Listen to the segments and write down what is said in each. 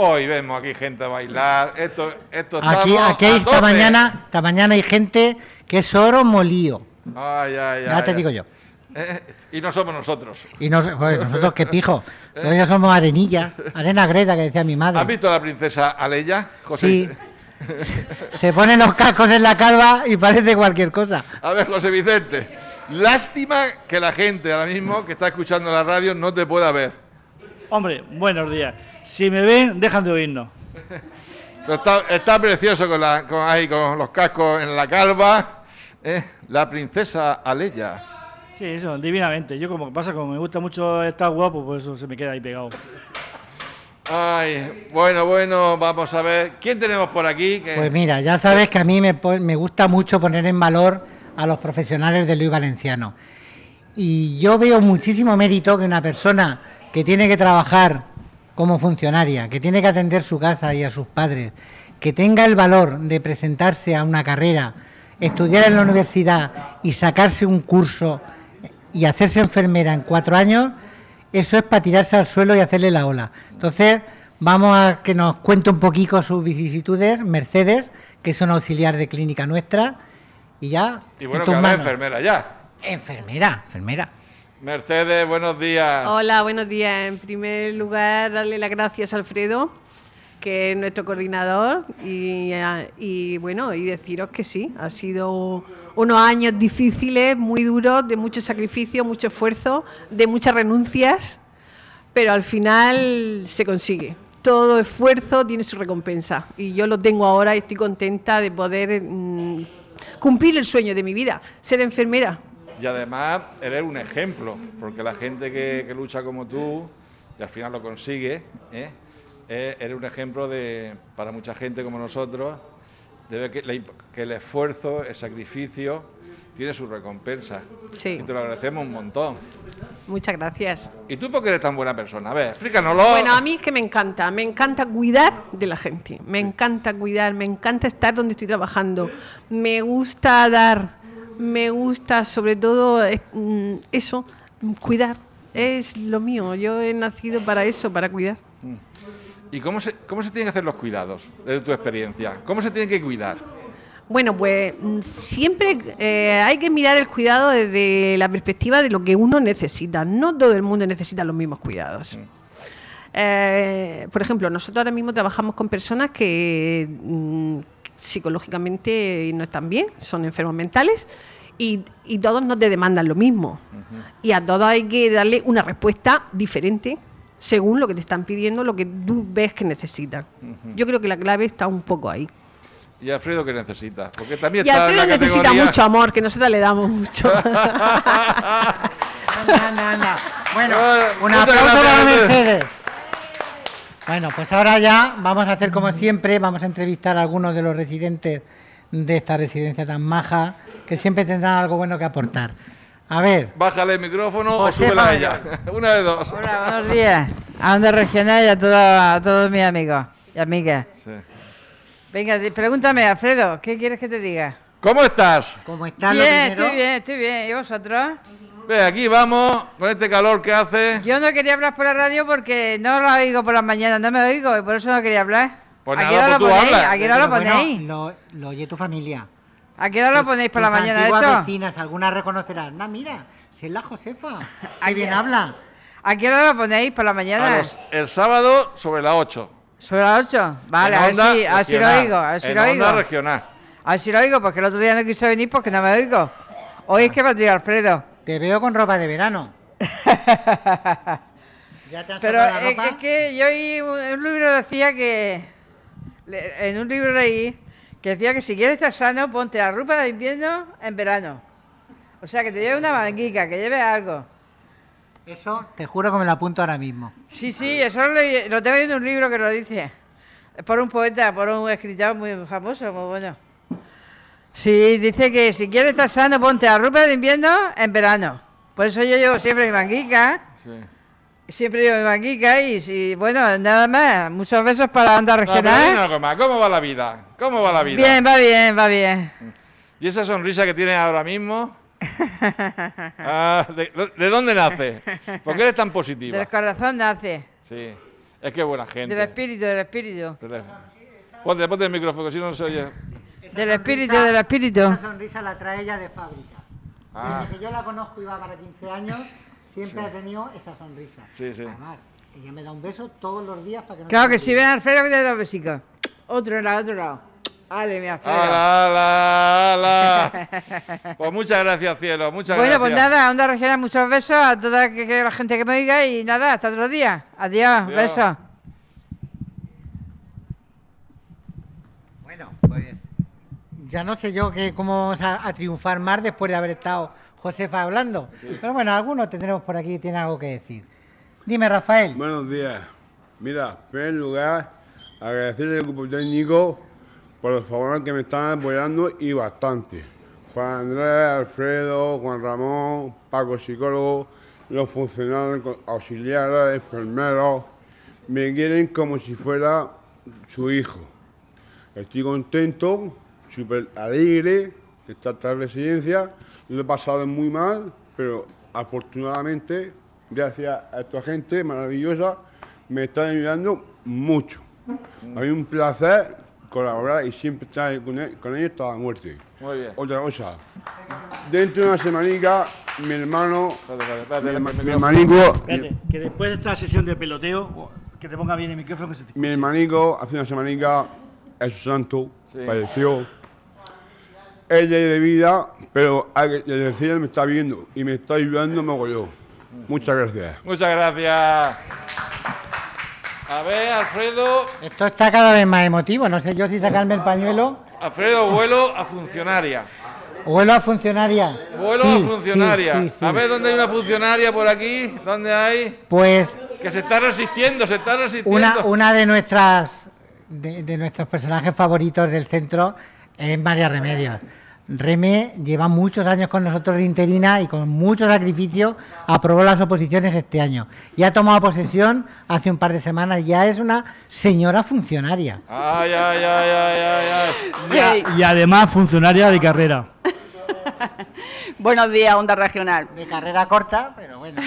Hoy vemos aquí gente a bailar. Esto, esto Aquí, aquí esta mañana, esta mañana hay gente que es oro molío. Ay, ay, Ya ay, te ay. digo yo. Eh, y no somos nosotros. Y joder, nosotros qué pijo. Nosotros somos arenilla, arena greda que decía mi ¿Has madre. visto a la princesa Aleya? José? Sí. Se ponen los cascos en la calva y parece cualquier cosa. A ver, José Vicente. Lástima que la gente ahora mismo que está escuchando la radio no te pueda ver. Hombre, buenos días. Si me ven, dejan de oírnos. Está, está precioso con, la, con, ahí, con los cascos en la calva. ¿eh? La princesa Aleya. Sí, eso, divinamente. Yo como pasa, como me gusta mucho estar guapo, por eso se me queda ahí pegado. Ay, bueno, bueno, vamos a ver. ¿Quién tenemos por aquí? Que- Pues mira, ya sabes que a mí me, me gusta mucho poner en valor a los profesionales de Luis Valenciano. Y yo veo muchísimo mérito que una persona que tiene que trabajar como funcionaria, que tiene que atender su casa y a sus padres, que tenga el valor de presentarse a una carrera, estudiar en la universidad y sacarse un curso y hacerse enfermera en cuatro años, eso es para tirarse al suelo y hacerle la ola. Entonces, vamos a que nos cuente un poquito sus vicisitudes, Mercedes, que es una auxiliar de clínica nuestra, y ya. y en bueno, que ahora enfermera ya. Enfermera, enfermera. Mercedes, buenos días. Hola, buenos días. En primer lugar, darle las gracias a Alfredo, que es nuestro coordinador, y, y, bueno, y deciros que sí, ha sido unos años difíciles, muy duros, de mucho sacrificio, mucho esfuerzo, de muchas renuncias, pero al final se consigue. Todo esfuerzo tiene su recompensa y yo lo tengo ahora y estoy contenta de poder mm, cumplir el sueño de mi vida, ser enfermera. Y además eres un ejemplo, porque la gente que, que lucha como tú y al final lo consigue, ¿eh? Eh, eres un ejemplo de, para mucha gente como nosotros, de ver que, que el esfuerzo, el sacrificio, tiene su recompensa. Sí. Y te lo agradecemos un montón. Muchas gracias. ¿Y tú por qué eres tan buena persona? A ver, explícanoslo. Bueno, a mí es que me encanta, me encanta cuidar de la gente, me encanta cuidar, me encanta estar donde estoy trabajando, me gusta dar, me gusta sobre todo mm, eso, cuidar, es lo mío, yo he nacido para eso, para cuidar. ¿Y cómo se, cómo se tienen que hacer los cuidados, desde tu experiencia? ¿Cómo se tienen que cuidar? Bueno, pues mm, siempre eh, hay que mirar el cuidado desde la perspectiva de lo que uno necesita. No todo el mundo necesita los mismos cuidados. Eh, por ejemplo, nosotros ahora mismo trabajamos con personas que mm, psicológicamente no están bien, son enfermos mentales y, y todos no te demandan lo mismo. Y a todos hay que darle una respuesta diferente según lo que te están pidiendo, lo que tú ves que necesitan. Yo creo que la clave está un poco ahí. ¿Y Alfredo qué necesita? Porque también Y está Alfredo en la necesita categoría- mucho amor, que nosotros le damos mucho. Anda, anda, anda. Bueno, Eh, un aplauso gracias, para Mercedes. Bueno, pues ahora ya vamos a hacer como siempre, vamos a entrevistar a algunos de los residentes de esta residencia tan maja, que siempre tendrán algo bueno que aportar. A ver, Bájale el micrófono o súbela a ella. Una de dos. Hola, buenos días. A Onda Regional y a, todo- a todos mis amigos y amigas. Sí. Venga, pregúntame, Alfredo, ¿qué quieres que te diga? ¿Cómo estás? ¿cómo está lo Bien, estoy bien, estoy bien. ¿Y vosotros? Ve, aquí vamos, con este calor que hace. Yo no quería hablar por la radio porque no lo oigo por las mañanas, no me oigo y por eso no quería hablar. Pues ¿A qué hora pues lo tú ponéis? ¿A qué hora lo bueno, ponéis? lo, lo oye tu familia. ¿A qué hora lo ponéis por la mañana esto? vecinas, algunas reconocerán. No, mira, si es la Josefa. ¿A Qué bien habla. ¿A qué hora lo ponéis por la A mañana? los- el sábado sobre las 8. ¿Sobre las 8? Vale, En a ver onda si, a ver si lo oigo, a ver si en lo onda oigo. regional. A ver si lo oigo, porque el otro día no quiso venir porque no me oigo. Hoy es que va a tirar Alfredo. Te veo con ropa de verano. ¿Ya te has Pero la es, ropa? es que yo oí un, libro decía que en un libro leí que decía que si quieres estar sano ponte la ropa de invierno en verano. O sea que te lleve una manguica, que lleve algo. Eso te juro que me lo apunto ahora mismo. Sí, sí, eso lo, lo tengo en un libro que lo dice. Es por un poeta, por un escritor muy famoso, muy bueno. Sí, dice que si quieres estar sano, ponte la ropa de invierno en verano. Por eso yo llevo siempre mi manguica. Sí. Siempre llevo mi manguica y si, bueno, nada más. Muchos besos para la onda regional. ¿Cómo va la vida? ¿Cómo va la vida? bien, va bien, va bien. ¿Y esa sonrisa que tienes ahora mismo? Ah, ¿de, de dónde nace? ¿Por qué eres tan positiva? Del corazón nace. Sí, es que buena gente. Del espíritu, del espíritu. Ponte, ponte el micrófono, si no se oye. Del espíritu, del espíritu. Esa sonrisa la trae ella de fábrica. Ah. Desde que yo la conozco y va para 15 años, siempre ha tenido esa sonrisa. Sí, sí. Además, ella me da un beso todos los días para que no Claro que si ven a Alfredo que le da besico. Otro lado, otro lado. Dale, mi Alfredo. ¡Hala, hala, hala! Pues muchas gracias, cielo, muchas Bueno, pues gracias. nada, Onda Regional, muchos besos a toda la gente que me oiga y nada, hasta otro día. Adiós, Adiós. besos. Bueno, pues ya no sé yo que, cómo vamos a, a triunfar más después de haber estado Josefa hablando. Pero bueno, algunos tendremos por aquí que tienen algo que decir. Dime, Rafael. Buenos días. Mira, en primer lugar, agradecerle al grupo técnico por los favores que me están apoyando y bastante. Juan Andrés, Alfredo, Juan Ramón, Paco psicólogo, los funcionarios auxiliares, enfermeros, me quieren como si fuera su hijo. Estoy contento, súper alegre de estar en esta residencia. Lo he pasado muy mal, pero afortunadamente, gracias a esta gente maravillosa, me están ayudando mucho. Hay un placer colaborar y siempre estar con, él- con ellos hasta la muerte. Muy bien. Otra cosa, dentro de una semanica, mi hermano, Espérate, espérate, espérate, mi, mi hermanico, Espérate, que después de esta sesión de peloteo, que te ponga bien el micrófono que se te mi escuche. hermanico hace una semanica es santo, Sí. falleció. Ella es de vida, pero el cielo me está viendo y me está ayudando mogollón. Muchas gracias. Muchas gracias. A ver, Alfredo. Esto está cada vez más emotivo. No sé yo si sacarme el pañuelo. Alfredo, vuelo a funcionaria. Vuelo a funcionaria. Vuelo Sí, a sí, funcionaria. sí, sí. A ver dónde hay una funcionaria por aquí. ¿Dónde hay? Pues Que se está resistiendo, se está resistiendo. una, una de nuestras de, de nuestros personajes favoritos del centro es María Remedios. Reme lleva muchos años con nosotros de interina y con mucho sacrificio aprobó las oposiciones este año. Y ha tomado posesión hace un par de semanas. Ya es una señora funcionaria. Ay, ay, ay, ay, ay, ay. Y, a- y además funcionaria de carrera. Buenos días, Onda Regional. De carrera corta, pero bueno.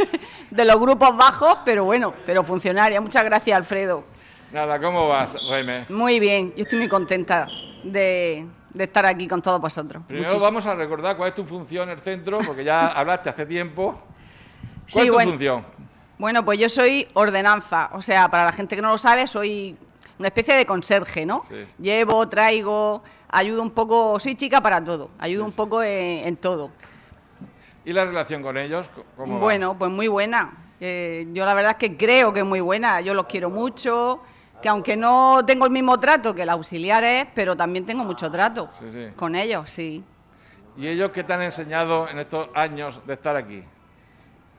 De los grupos bajos, pero bueno, pero funcionaria. Muchas gracias, Alfredo. Nada, ¿cómo vas, Reme? Muy bien, yo estoy muy contenta de, de estar aquí con todos vosotros. Primero Muchísimo. vamos a recordar cuál es tu función en el centro, porque ya hablaste hace tiempo. ¿Cuál Sí, es tu bueno. función? Bueno, pues yo soy ordenanza, o sea, para la gente que no lo sabe, soy una especie de conserje, ¿no? Sí. Llevo, traigo, ayudo un poco, soy chica para todo, ayudo un poco en, en todo. ¿Y la relación con ellos? ¿Cómo va? Bueno, pues muy buena. Eh, yo la verdad es que creo que es muy buena. Yo los quiero mucho, que aunque no tengo el mismo trato que los auxiliares, pero también tengo mucho trato Sí, sí. con ellos, sí. ¿Y ellos qué te han enseñado en estos años de estar aquí?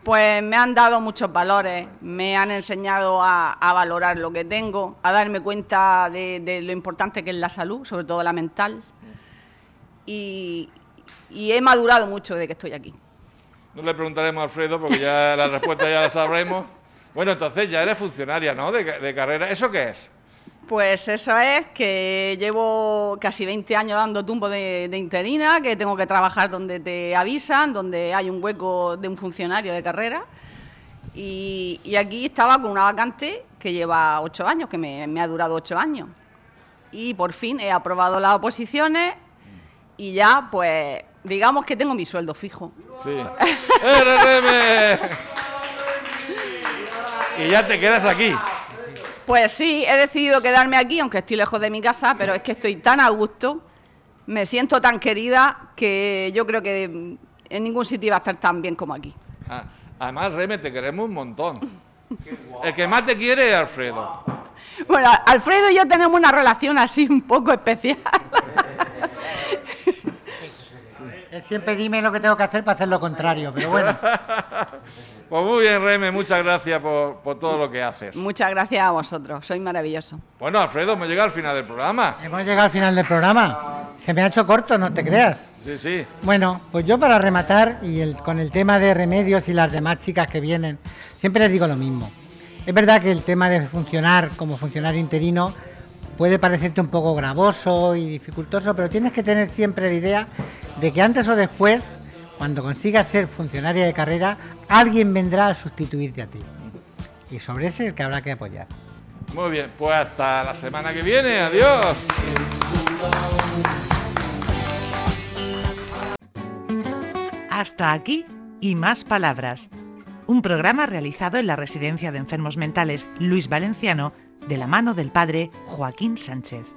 Pues me han dado muchos valores, me han enseñado a, a valorar lo que tengo, a darme cuenta de, de lo importante que es la salud, sobre todo la mental. Y, y he madurado mucho desde que estoy aquí. No le preguntaremos a Alfredo porque ya la respuesta ya la sabremos. Bueno, entonces ya eres funcionaria, ¿no? De, de carrera. ¿Eso qué es? Pues eso es que llevo casi 20 años dando tumbo de, de interina, que tengo que trabajar donde te avisan, donde hay un hueco de un funcionario de carrera. Y, y aquí estaba con una vacante que lleva ocho años, que me, me ha durado ocho años. Y por fin he aprobado las oposiciones y ya, pues, digamos que tengo mi sueldo fijo. Sí. Y ya te quedas aquí. Pues sí, he decidido quedarme aquí, aunque estoy lejos de mi casa, pero es que estoy tan a gusto, me siento tan querida, que yo creo que en ningún sitio iba a estar tan bien como aquí. Ah, Además, Reme, te queremos un montón. El que más te quiere es Alfredo. Bueno, Alfredo y yo tenemos una relación así un poco especial. Él siempre dime lo que tengo que hacer para hacer lo contrario, pero bueno. Pues muy bien, Reme, muchas gracias por, por todo lo que haces. Muchas gracias a vosotros, sois maravilloso. Bueno, Alfredo, me llega al final del programa. Hemos llegado al final del programa. Se me ha hecho corto, no te creas. Sí, sí. Bueno, pues yo para rematar y el- con el tema de remedios y las demás chicas que vienen, siempre les digo lo mismo. Es verdad que el tema de funcionar como funcionario interino puede parecerte un poco gravoso y dificultoso, pero tienes que tener siempre la idea de que antes o después, cuando consigas ser funcionaria de carrera, alguien vendrá a sustituirte a ti. Y sobre ese es el que habrá que apoyar. Muy bien, pues hasta la semana que viene. Adiós. Hasta aquí y más palabras. Un programa realizado en la Residencia de Enfermos Mentales Luis Valenciano de la mano del padre Joaquín Sánchez.